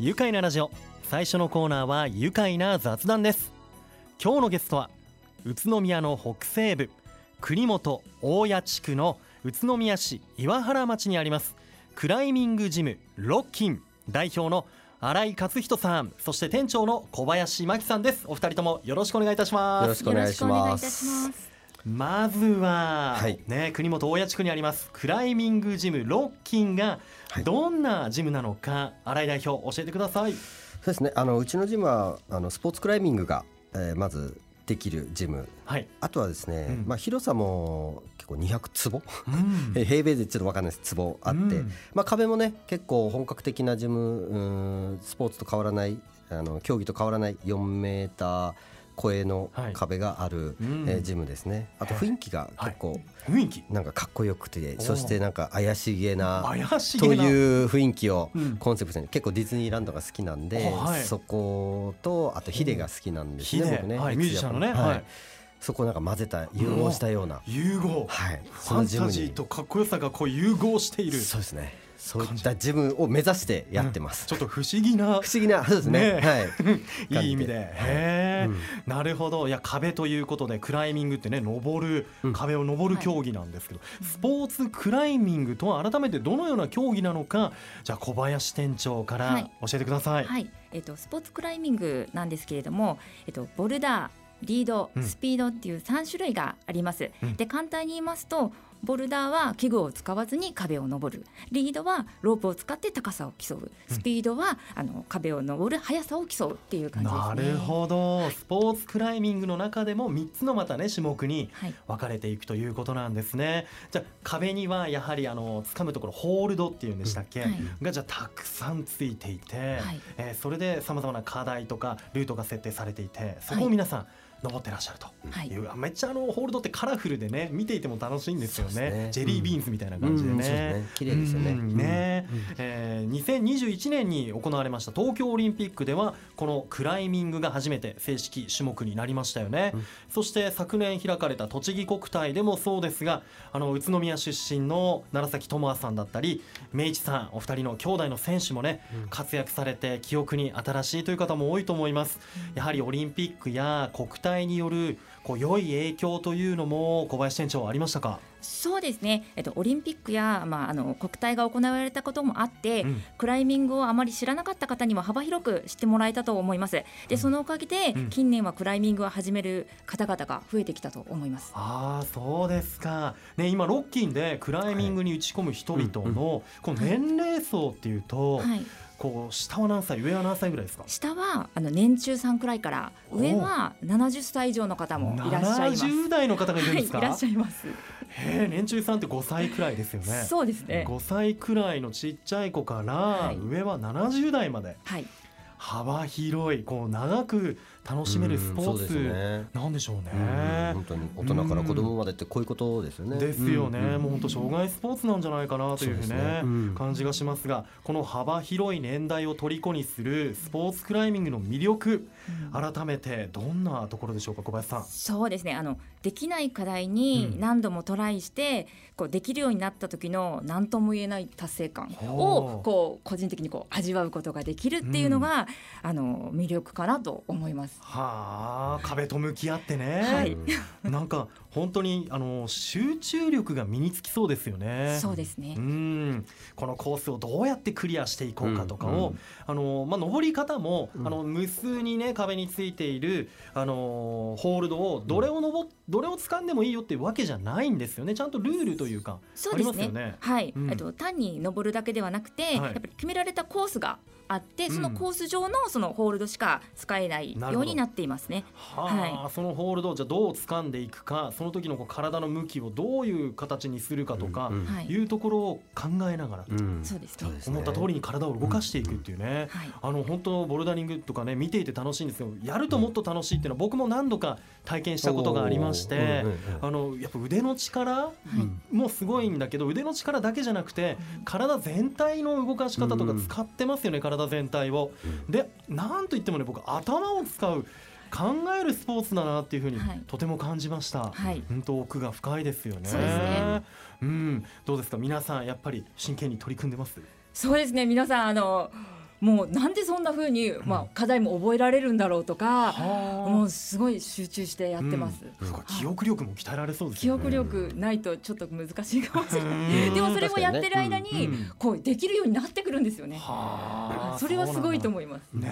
愉快なラジオ。最初のコーナーは愉快な雑談です。今日のゲストは宇都宮の北西部国本大谷地区の宇都宮市岩原町にありますクライミングジムロッキン代表の新井勝人さんそして店長の小林真希さんです。お二人ともよろしくお願いいたします。よろしくお願いします。まずは、はい。ね、国本大谷地区にありますクライミングジムロッキンがはい。どんなジムなのか、新井代表教えてください。そうですね。あのうちのジムはあのスポーツクライミングが、えーまずできるジム。はい。あとはですね、うん。まあ、広さも結構200坪。うん。え平米でちょっと分かんないです坪あって、うん。まあ、壁もね結構本格的なジムうんスポーツと変わらないあの競技と変わらない4メーター超えのはい。壁がある、うん。えージムですね。あと雰囲気が結構雰囲気。なんかかっこよくて、おそしてなんか怪しげな怪しと。いう雰囲気をうん。コンセプトに結構ディズニーランドが好きなんで、はい。そことあとヒデが好きなんですね、僕ね、ミュージシャンのね。はい。はい。そこをなんか混ぜた融合したような、融合。はい、ファンタジーとかっこよさがこう融合している。そうですねそういったジムを目指してやってます、ちょっと不思議な不思議なそうですね。ね。はい。いい意味で。へえ、うん。なるほど。いや壁ということでクライミングってね登る、うん。壁を登る競技なんですけど、スポーツクライミングとは改めてどのような競技なのかじゃあ小林店長からはい。教えてください。はい、えっとスポーツクライミングなんですけれども、えっとボルダー、リードうん、スピードっていう3種類があります。うん。で簡単に言いますと。ボルダーは器具を使わずに壁を登る。リードはロープを使って高さを競う。スピードは、あの壁を登る速さを競うっていう感じですね。なるほど、スポーツクライミングの中でも3つのまたね種目にはい、分かれていくということなんですね。じゃあ壁にはやはりあの掴むところホールドっていうんでしたっけ、はい。がじゃあたくさんついていて、はい。えーそれでさまざまな課題とかルートが設定されていてそこを皆さん登ってらっしゃるとはい。いう、めっちゃあのホールドってカラフルでね見ていても楽しいんですよねそうですね。ジェリービーンズみたいな感じでね。ね。綺麗ですよね。うん。ねうん。えー2021年に行われました東京オリンピックではこのクライミングが初めて正式種目になりましたよね、うん。そして昨年開かれた栃木国体でもそうですがあの宇都宮出身の楢崎智亜さんだったり明一さんお二人の兄弟の選手もね、うん。活躍されて記憶に新しいという方も多いと思います。やはりオリンピックや国体によるこう良い影響というのも小林店長ありましたか、そうですね、えっと、オリンピックや、まあ、あの国体が行われたこともあって、うん。クライミングをあまり知らなかった方には幅広く知ってもらえたと思います。でそのおかげで、うん。近年はクライミングを始める方々が増えてきたと思います。ああそうですか、ね、今ロッキンでクライミングに打ち込む人々のこの年齢層っていうと、はい、こう下は何歳上は何歳ぐらいですか？下はあの年中さんくらいから上は70歳以上の方もいらっしゃいます。70代の方がいるんですか、はい、いらっしゃいますへえ年中さんって5歳くらいですよね。そうですね。5歳くらいのちっちゃい子からはい。上は70代まで。はい。幅広いこう長く楽しめるスポーうんそうですツね。なんでしょうね。うん本当に大人から子供までってこういうことですよね。ですよね、うん。もう本当障害スポーツなんじゃないかなというそうねね。うん。感じがしますがこの幅広い年代を虜にするスポーツクライミングの魅力改めてどんなところでしょうか小林さん。そうですね。あのできない課題うにん。何度もトライして、こうできるようになった時の何とも言えない達成感をこう個人的にこう味わうことができるっていうのが、あの魅力かなと思います。はあ壁と向き合ってね、はい。なんか本当にあの集中力が身につきそうですよね。そうですね。う。ん。このコースをどうやってクリアしていこうかとかを、うんうん。あのまあ、登り方も、うん。あの無数にね壁についているあのホールドをどれを登っどれを掴んでもいいよっていうわけじゃないんですよね。ちゃんとルールというかそうですね。ありますよね。はい、うん。えっと単に登るだけではなくて、はい。やっぱり決められたコースがあって、うん。そのコース上のそのホールドしか使えないようになっていますね。はあ、そのホールドをじゃあどう掴んでいくかその時のこう体の向きをどういう形にするかとか、い。いうところを考えながら、うん。そうですね。思った通りに体を動かしていくっていうね、はい。あの本当ボルダリングとかね見ていて楽しいんですよやるともっと楽しいっていうのは僕も何度か体験したことがありまして、あのやっぱ腕の力もすごいんだけど腕の力だけじゃなくて体全体の動かし方とか使ってますよね、体全体を。でなんといってもね僕頭を使う考えるスポーツだなっていうふうにはいとても感じました。はい本当奥が深いですよね。ねうん、どうですか？皆さんやっぱり真剣に取り組んでます？そうですね皆さんあのもうなんでそんな風に、まあ、課題も覚えられるんだろうとか、はあ。もうすごい集中してやってます。そうか記憶力も鍛えられそうですよね。記憶力ないとちょっと難しいかもしれない。うん。でもそれもやってる間うにん。こうできるようになってくるんですよね。はあそれはすごいとう思います。なん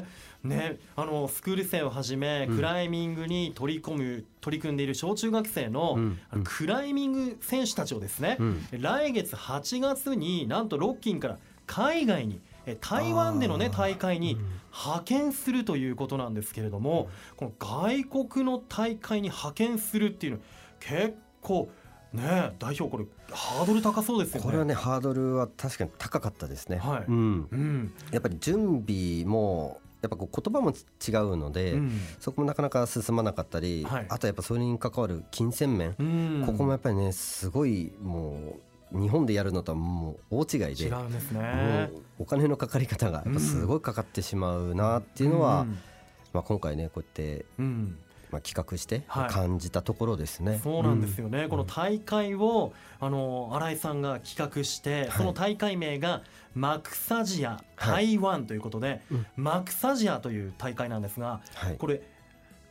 だ。ねあのスクール生をはじめクライミングに取り込む取り組んでいる小中学生の,、クライミング選手たちをですね、うん。来月8月になんとロッキンから海外にえ台湾でのね大会に派遣するということなんですけれども、この外国の大会に派遣するっていうの結構ね代表これハードル高そうですよね。これはねハードルは確かに高かったですね、はい。うん、うん。やっぱり準備もやっぱこう言葉も違うので、うん。そこもなかなか進まなかったり、はい。あとやっぱそれに関わる金銭面、うん。ここもやっぱりねすごいもう日本でやるのとはもう大違いで違うんですね。お金のかかり方がやっぱすごいかかってしまうなっていうのは、うん。まあ、今回ねこうやって、うん。まあ、企画してはい。感じたところですね。そうなんですよね、ん。この大会をあの新井さんが企画して、その大会名がマクサジア台湾ということで、うん。マクサジアという大会なんですがはい、これ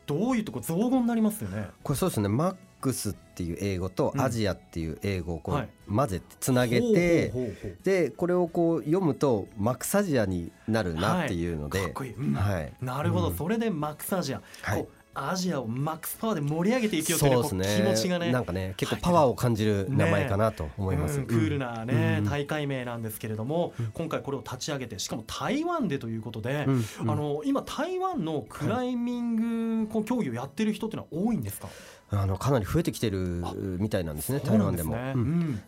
どういうとこ造語になりますよね。これそうですね。マックスっていう英語とうん。アジアっていう英語をこはいう混ぜてつなげて、でこれをこう読むとマクサジアになるなっていうので、うかっこいい、うん。はい。なるほど、うん。それでマクサジア、はい。アジアをマックスパワーで盛り上げていくよという,、そうね、気持ちがね。なんかね結構パワーを感じる名前かなと思います、うん。クールなね、うん大会名なんですけれども、今回これを立ち上げてしかも台湾でということで、うん。うん。あの今台湾のクライミング競技をやってる人っていうのは多いんですか、あのかなり増えてきてるみたいなんですね台湾でも。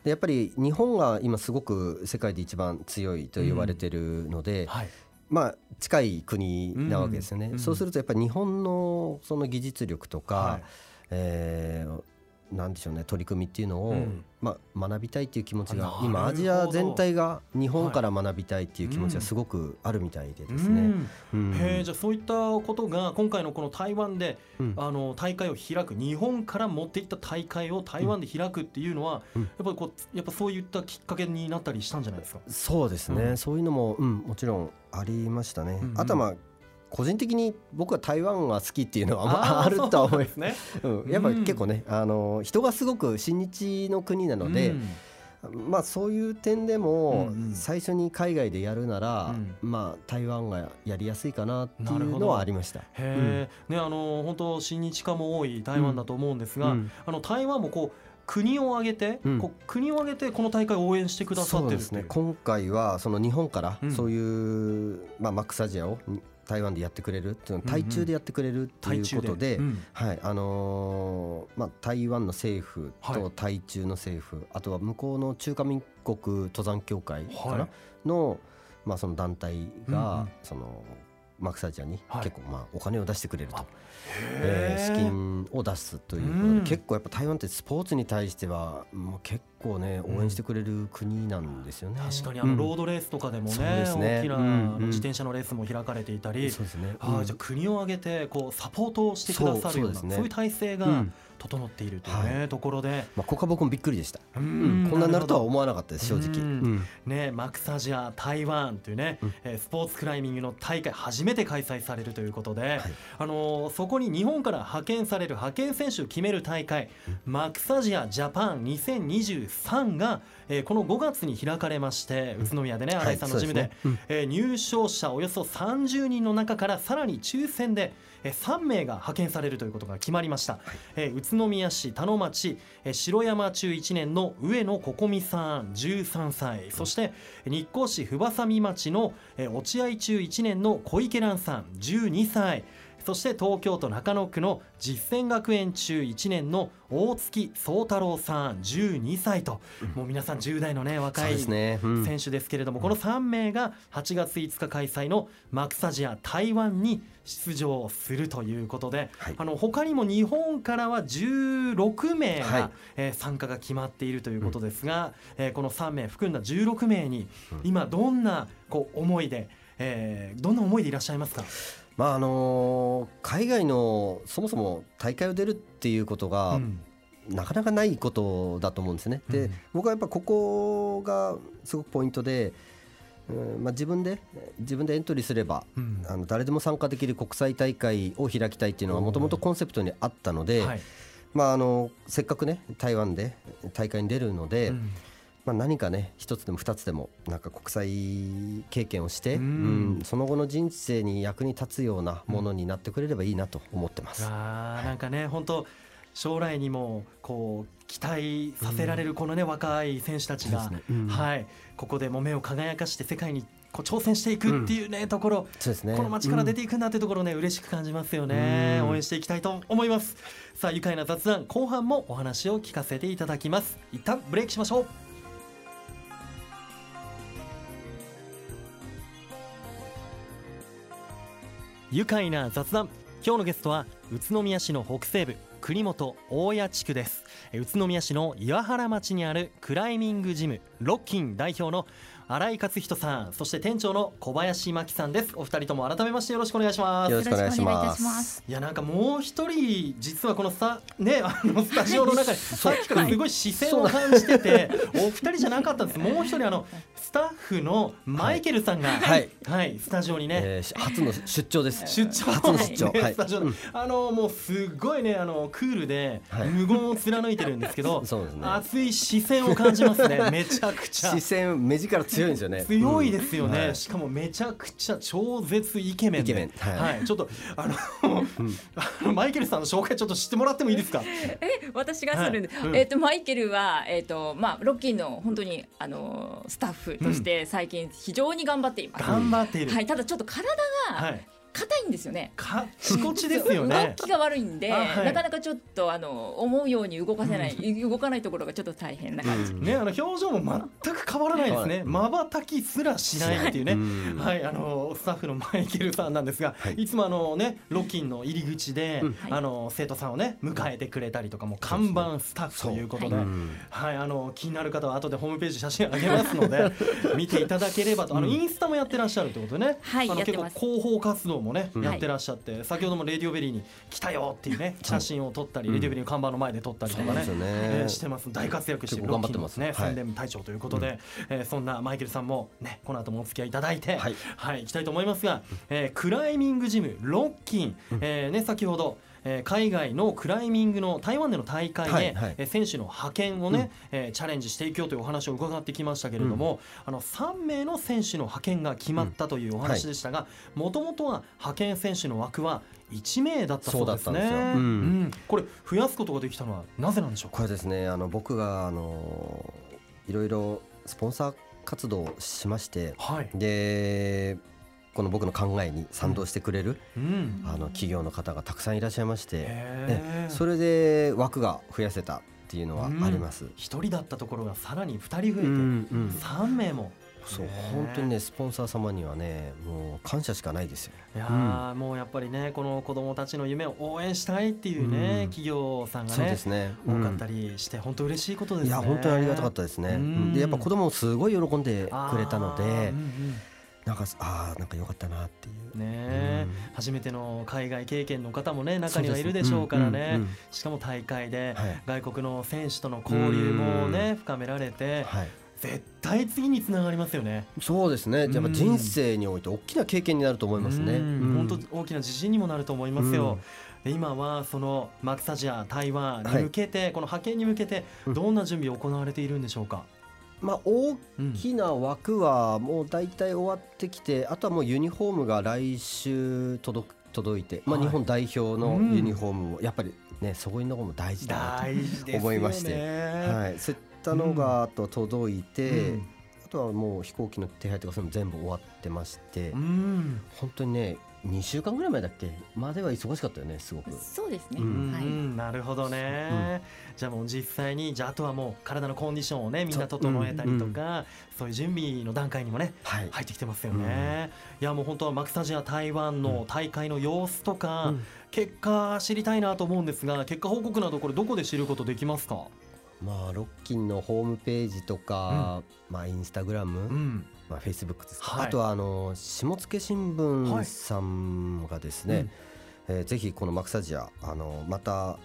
でやっぱり日本が今すごく世界で一番強いと言われてるので、はい。まあ近い国なわけですよね、うんうん。そうするとやっぱり日本のその技術力とか、はい。えーなんでしょうね取り組みっていうのを、うん。まあ、学びたいっていう気持ちが今アジア全体が日本から学びたいっていう気持ちがすごくあるみたいでですね。うん。うん。へえじゃあそういったことが今回のこの台湾で、うん。あの大会を開く日本から持っていった大会を台湾で開くっていうのは、うん。やっぱりこうやっぱそういったきっかけになったりしたんじゃないですか？そうですね、うん。そういうのも、うん、もちろんありましたね。うんうん。あとはまあ個人的に僕は台湾が好きっていうのはまあーあるとは思いそうなんですね。うん、やっぱり結構ね、あの人がすごく親日の国なので、うん。まあそういう点でもうんうん。最初に海外でやるなら、うん。まあ台湾がやりやすいかなっていうのはありました。へえ、ねあの本当親日家も多い台湾だと思うんですが、うん。あの台湾もこう国を挙げて、うん。国を挙げてこの大会を応援してくださってるっていう。そうですね。今回はその日本からうん。そういう、まあ、マックスアジアを台湾でやってくれるっていうの台中でやってくれるっていうことで、うん。はいあのーまあ、台湾の政府はい。と台中の政府、あとは向こうの中華民国登山協会かな、はい。の,、まあその団体が、そのマックスアジアにはい。結構まあお金を出してくれると、あえー資金を出すということで、うん。結構やっぱ台湾ってスポーツに対してはもう結構ね応援してくれる国なんですよね。確かにあのうん。ロードレースとかでもね,、大きな自転車のレースも開かれていたり、そうですね。はいうん。じゃあ国を挙げてこうサポートをしてくださるようなそういう体制がうん整っているというね、はところで、まあここは僕もびっくりでした。ううん。こんなになるとは思わなかったです正直。うん。うん。ね、マクサジア台湾というね、うん。えースポーツクライミングの大会初めて開催されるということで、はい。あのーそこに日本から派遣される派遣選手を決める大会、マクサジアジャパン2023が、えーこの5月に開かれまして宇都宮でね新井さんのジムで,、はいですね。えー入賞者およそ30人の中からさらに抽選で、えー3名が派遣されるということが決まりました、えー宇都宮市田野町、えー城山中1年の上野心美さん13歳。そして日光市不波佐見町の、えー落合中1年の小池蘭さん12歳そして東京都中野区の実践学園中1年の大月宗太郎さん12歳と、もう皆さん10代のね若い選手ですけれども、この3名が8月5日開催のマクサジア台湾に出場するということで、はい。あの他にも日本からは16名が、はい。えー参加が決まっているということですが、えーこの3名含んだ16名に今どんなこう思いで、えーどんな思いでいらっしゃいますか、まああのー海外のそもそも大会を出るっていうことが、うん。なかなかないことだと思うんですね。で、うん。僕はやっぱここがすごくポイントでうんまあ、自分で自分でエントリーすれば、うん。あの誰でも参加できる国際大会を開きたいっていうのがもともとコンセプトにあったので、はい。まあ、あのせっかくね台湾で大会に出るので、うんまあ、何かね一つでも二つでもなんか国際経験をして、うん。うんその後の人生に役に立つようなものになってくれればいいなと思ってます。あーなんかね本当将来にもこう期待させられるこのね、若い選手たちが、はいここでも目を輝かして世界にこう挑戦していくっていうね、ところそうですね。この街から出ていくんだってところね、嬉しく感じますよね、うん。応援していきたいと思います。さあ愉快な雑談後半もお話を聞かせていただきます。一旦ブレイクしましょう愉快な雑談。今日のゲストは宇都宮市の北西部国本大谷地区です。宇都宮市の岩原町にあるクライミングジムロッキン代表の新井勝人さんそして店長の小林真希さんです。お二人とも改めましてよろしくお願いします。よろしくお願いします。いやなんかもう一人実はこのスタねあのスタジオの中に さっきからすごい視線を感じててお二人じゃなかったんです。もう一人あのスタッフのマイケルさんがはい。はい。スタジオにね、えーし初の出張です。出張。初の出張。ねはい。スタジオ。であのもうすごいねあのクールではい。無言を貫いてるんですけど、そうですね。熱い視線を感じますね。めちゃくちゃ。視線目力強いんですよね。強いですよね、うん。はい。しかもめちゃくちゃ超絶イケメンで。イケメン。はい。ちょっとあのあのマイケルさんの紹介ちょっと知ってもらってもいいですか？え私がするんで、はい。うん。えっ、とマイケルはえっ、とまあロッキンの本当にあのスタッフとして最近非常に頑張っています。頑張っている、はい、ただちょっと体がはい、硬いんですよね。かちこちですよ 動ねきが悪いんで、あはい。なかなかちょっとあの思うように動かせない、動かないところがちょっと大変な感じ。ねあの表情も全く変わらないですね。まばたきすらしないっていうね。うん。はいあのスタッフのマイケルさんなんですが、はい。い、つもあのねロッキンの入り口で、うん。あの生徒さんをね迎えてくれたりとかもう看板スタッフということで、はい、あの気になる方は後でホームページ写真あげますので 見ていただければと。あのインスタもやってらっしゃるってことでね、はいあの結構やってます。広報活動もね、うん。やってらっしゃって先ほどもレディオベリーに来たよっていうね写真を撮ったり、レディオベリーの看板の前で撮ったりとかねえーしてます。大活躍して頑張ってます。ロッキンのね、はい。宣伝隊長ということで、えーそんなマイケルさんもねこの後もお付き合いいただいてはい。はい、行きたいと思いますが、えークライミングジム RocKY'N、えーね、先ほど、えー海外のクライミングの台湾での大会で、はいはい。えー選手の派遣をね、えーチャレンジしていくよというお話を伺ってきましたけれども、あの3名の選手の派遣が決まったというお話でしたがもともとは派遣選手の枠は1名だったそうですね。これ増やすことができたのはなぜなんでしょうか？これですねあの僕があのいろいろスポンサー活動をしましてはい、でこの僕の考えに賛同してくれる、うん。あの企業の方がたくさんいらっしゃいまして、ねそれで枠が増やせたっていうのはあります。一人だったところがさらに2人増えて、うんうん。3名も。そう本当にねスポンサー様にはねもう感謝しかないですよ。いやー、もうやっぱりねこの子どもたちの夢を応援したいっていうね、うん。企業さんがねそうですね。多かったりして本当嬉しいことですね。いや本当にありがたかったですね。うん。でやっぱ子供もすごい喜んでくれたのでうんうんなんかあーなんか良かったなっていう。ねえうん初めての海外経験の方もね中にはいるでしょうからね、そうですうんうんしかも大会ではい外国の選手との交流もね深められてはい。絶対次につながりますよね。そうですね。やっぱ人生において大きな経験になると思いますね。本当大きな自信にもなると思いますよ。で今はそのマクサジア台湾に向けて、この派遣に向けてうんどんな準備を行われているんでしょうか？まあ大うんきな枠はもう大体終わってきて、あとはもうユニフォームが来週届く届いて、まあはい日本代表のうんユニフォームもやっぱりねそこにの方も大事だな大事ですよね。思いましてと。はい。そういったのがあと届いて、うんあとはもう飛行機の手配とかそういうの全部終わってまして、うん本当にね2週間ぐらい前だっけ？までは忙しかったよねすごく。そうですね。うん。はい。うんなるほどね、じゃあもう実際にじゃああとはもう体のコンディションをねみんな整えたりとかそう,、いう準備の段階にもねはい。入ってきてますよね、いやもう本当はマクサジア台湾の大会の様子とか、うん。結果知りたいなと思うんですが結果報告などこれどこで知ることできますか？まあロッキンのホームページとか、まあインスタグラム、うんまあフェイスブックですか、はい。あとはあの下野新聞さんがですね、えーぜひこのマクサジアあのまた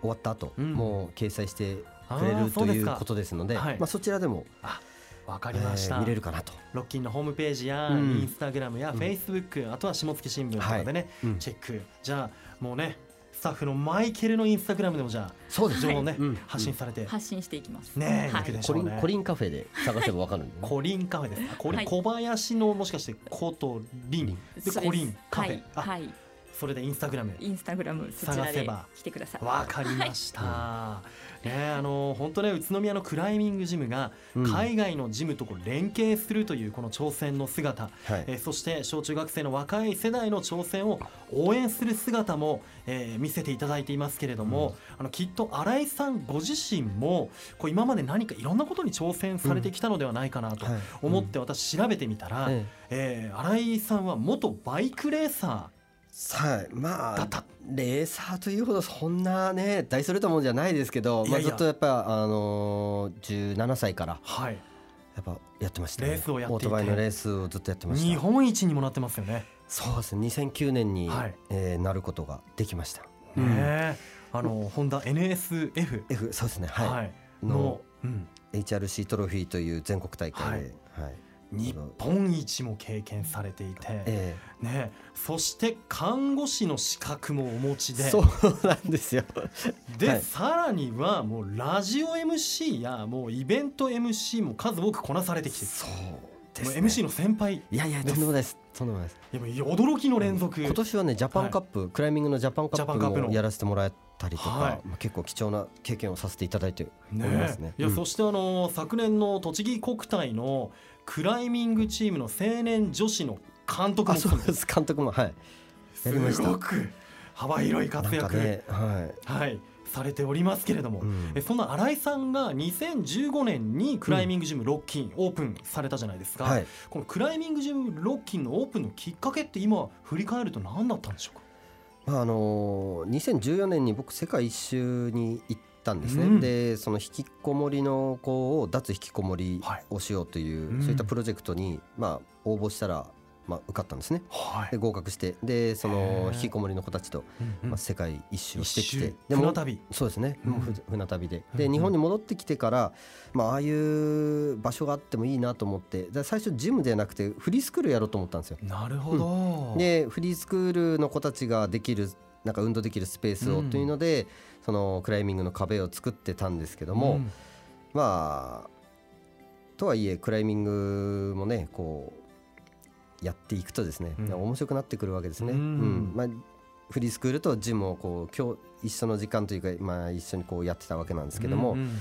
終わった後、うん。もう掲載してくれるということですので、はい。まあそちらでもわわかりました、えー見れるかなと。ロッキンのホームページやうん。インスタグラムやうん。フェイスブック、あとは下月新聞とかでね、うん。チェック。じゃあもうねスタッフのマイケルのインスタグラムでもじゃあそう情報をね、うん。発信されて、発信していきます。ねえ、はい。いくでしコリンコリンカフェで探せばわかるんで、ね。コリンカフェですか？コリン、はい。小林のもしかしてコとリン。でコリンカフェ、はい、あはい、それでインスタグラムインスタグラムそちらで探せば来てください。わかりました、ねあの本当ね宇都宮のクライミングジムがうん。海外のジムとこう連携するというこの挑戦の姿、はい。えーそして小中学生の若い世代の挑戦を応援する姿も、えー見せていただいていますけれども、あのきっと新井さんご自身もこう今まで何かいろんなことに挑戦されてきたのではないかなとはい。思って私調べてみたら、ええ。ー新井さんは元バイクレーサはい、まあレーサーというほどそんなね大それたもんじゃないですけどまあ、ずっとやっぱあのー、17歳からー、はい、やっぱやってました、ね、レースをやってオートバイのレースをずっとやってました。日本一にもなってますよね。そうですね。2009年に、はい。えーなることができました、ねえ。あのホンダ NSF、F そうですね。はい、はい、のの、うん、HRC トロフィーという全国大会で、はい日本一も経験されていて、えね、そして看護師の資格もお持ちで。えそうなんですよ。で、はい。さらにはもうラジオ MC やもうイベント MC も数多くこなされてきてそうです、ね、MC の先輩。いいやいやとんでもないです。とんでもないです。やもう驚きの連続、今年はねジャパンカップ、クライミングのジャパンカップもやらせてもらったりとか、はい。まあ、結構貴重な経験をさせていただいておりますね。いや、うんそしてあの昨年の栃木国体のクライミングチームの青年女子の監督あもそうです。監督もはい。やりました。すごく幅広い活躍、かねははい、されておりますけれども、い、うん。えそんな新井さんが2015年にクライミングジムロッキンオープンされたじゃないですか、はい。このクライミングジムロッキンのオープンのきっかけって今振り返ると何だったんでしょうかまああのー2014年に僕世界一周に行ったんですね、うん。でその引きこもりの子を脱引きこもりはい。をしようという、うん。そういったプロジェクトに、まあ、応募したら、まあ、受かったんですね。はで合格して。でそへのー。引きこもりの子たちと、うんまあ、世界一周をしてき一周。ても船旅。そうですね、もううんふ船旅で。うんうん。で日本に戻ってきてから、まあ、ああいう場所があってもいいなと思って。で最初ジムではなくてフリースクールやろうと思ったんですよ。なるほど、でフリースクールの子たちができるなんか運動できるスペースうんをというので、そのクライミングの壁を作ってたんですけども、うん。まあとはいえクライミングもねこうやっていくとですね、うん。面白くなってくるわけですね。うん。うん。まあフリースクールとジムをこう今日一緒の時間というか、まあ、一緒にこうやってたわけなんですけども、うんうん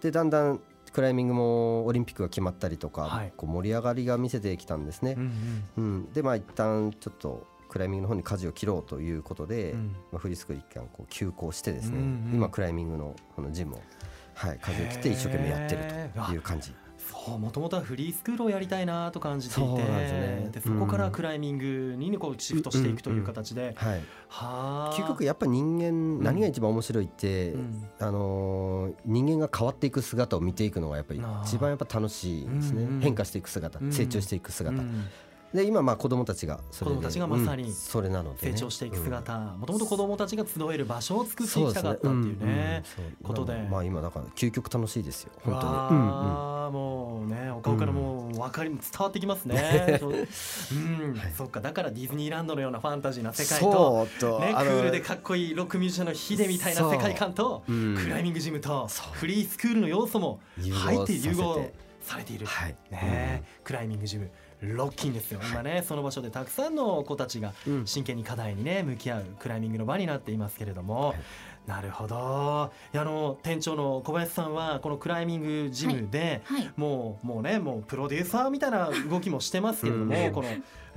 でだんだんクライミングもオリンピックが決まったりとか、はい。こう盛り上がりが見せてきたんですね。うん。うん。でまあ一旦ちょっとクライミングの方に舵を切ろうということで、うん。まあ、フリースクール一旦こう休校してですね、うんうん今クライミングのこのジムを、はい、舵を切って一生懸命やってるという感じ。そうもともとはフリースクールをやりたいなと感じていてそうなんですね。でそこからクライミングにこうシフトしていくという形で、はい、はあ。究極やっぱ人間何が一番面白いって、うん。あのー人間が変わっていく姿を見ていくのがやっぱり一番やっぱ楽しいんですね、うんうん変化していく姿、うん成長していく姿、うんで今まあ子供たちがそれで子供たちがまさにうんそれなので、ね、成長していくうん。姿もともと子どもたちが集える場所を作っていきたかったっていうね。ことで。まあまあ今だから究極楽しいですよ。本当に。うんうんわあもうねお顔からもう分かり伝わってきますね。そう。うん、はい。そっか。だからディズニーランドのようなファンタジーな世界とねクールでかっこいいロックミュージシャンのヒデみたいな世界観とう。ん。クライミングジムとフリースクールの要素も入って融合されている。はい。ね。クライミングジムロッキンですよ。今ねその場所でたくさんの子たちがうん。真剣に課題にね向き合うクライミングの場になっていますけれども、はい。なるほど。あの店長の小林さんはこのクライミングジムで、はい。もうもうねもうプロデューサーみたいな動きもしてますけれども、うん。この、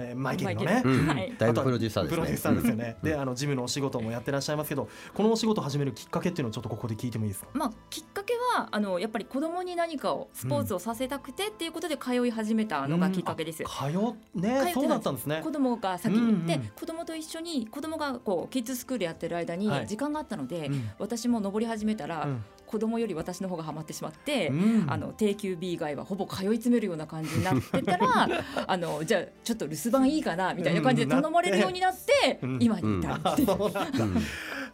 えーマイケルのね。うん。はい。だいぶプロデューサーですね。プロデューサーですよね。で、あのジムのお仕事もやってらっしゃいますけど、このお仕事を始めるきっかけっていうのをちょっとここで聞いてもいいですか？まあ、きっかけはあのやっぱり子供に何かをスポーツをさせたくてっていうことで通い始めたのがきっかけです。通っね、そうだったんですね。子。供が先に行って、うんうん。子供と一緒に子供がこうキッズスクールやってる間にはい。時間があったので、うん。私も登り始めたら、うん子供より私の方がハマってしまって、うん。あの定休日以外はほぼ通い詰めるような感じになってたら あのじゃあちょっと留守番いいかなみたいな感じで頼まれるようになって、うん。今に至るあっていう。そうなん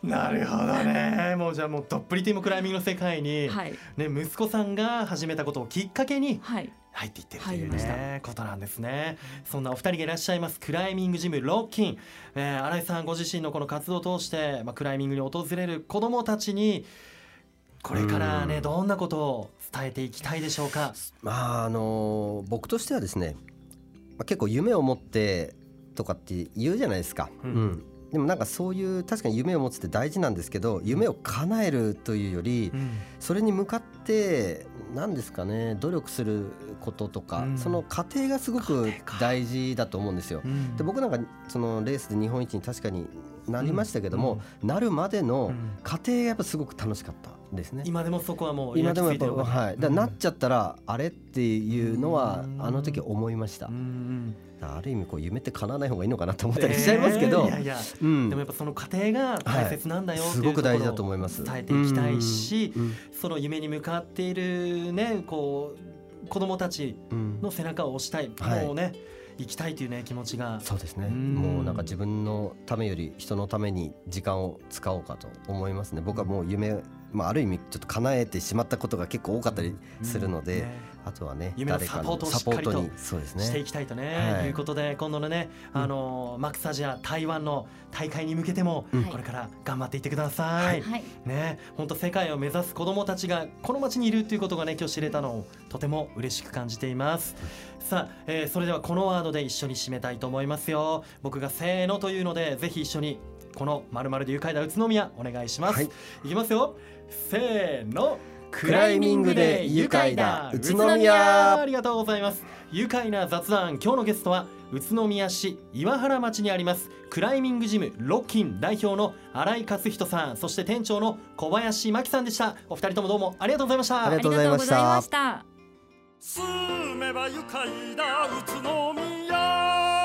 なるほどね。もうじゃあもうどっぷりともクライミングの世界に、はい。ね息子さんが始めたことをきっかけに、はい。入っていってるという入りましねことなんですね。そんなお二人がいらっしゃいますクライミングジムロッキン、えー、新井さんご自身のこの活動を通して、まあ、クライミングに訪れる子どもたちにこれからねうん。どんなことを伝えていきたいでしょうか？まああの僕としてはですね、まあ、結構夢を持ってとかって言うじゃないですか、ううん。んでもなんかそういう確かに夢を持つって大事なんですけど夢を叶えるというよりうん。それに向かって何ですかね努力することとか、うん。その過程がすご過く大事だと思うんですよ。うん。で僕なんかそのレースで日本一に確かになりましたけども、なるまでうのん。過程がやっぱすごく楽しかったですね。今でもそこはもう今でもやっぱ、はい、だなっちゃったらあれっていうのはうんあの時思いました。ある意味こう夢って叶わない方がいいのかなと思ったりしちゃいますけど、えーいやいや。うん。でもやっぱその過程が大切なんだよ、はいすごく大事だと思います。伝えていきたいし、うん。その夢に向かっているねこう子供たちうん。の背中を押したい、はい。もうね行きたいというね気持ちが。そうですね。うん。もうなんか自分のためより人のために時間を使おうかと思いますね。僕はもう夢、まあ、ある意味ちょっと叶えてしまったことが結構多かったりするので、ね。あとはね夢の誰かサポートをのサポートしっかりにそうですね。していきたいとね、はい。い、うことで今度のね、うん。あのマックスアジア台湾の大会に向けても、うん。これから頑張っていってください。はい。ね、本当世界を目指す子どもたちがこの街にいるということがね今日知れたのをとても嬉しく感じています。さあ、えーそれではこのワードで一緒に締めたいと思いますよ。僕がせーのというのでぜひ一緒にこのまるまるで愉快な宇都宮お願いします。はい。い、きますよ。せーの。クライミングで愉快だ宇都宮。ありがとうございます。愉快な雑談今日のゲストは宇都宮市岩原町にありますクライミングジムロッキン代表の新井勝人さんそして店長の小林真希さんでした。お二人ともどうもありがとうございました。ありがとうございました。ありがとうございました。住めば愉快だ宇都宮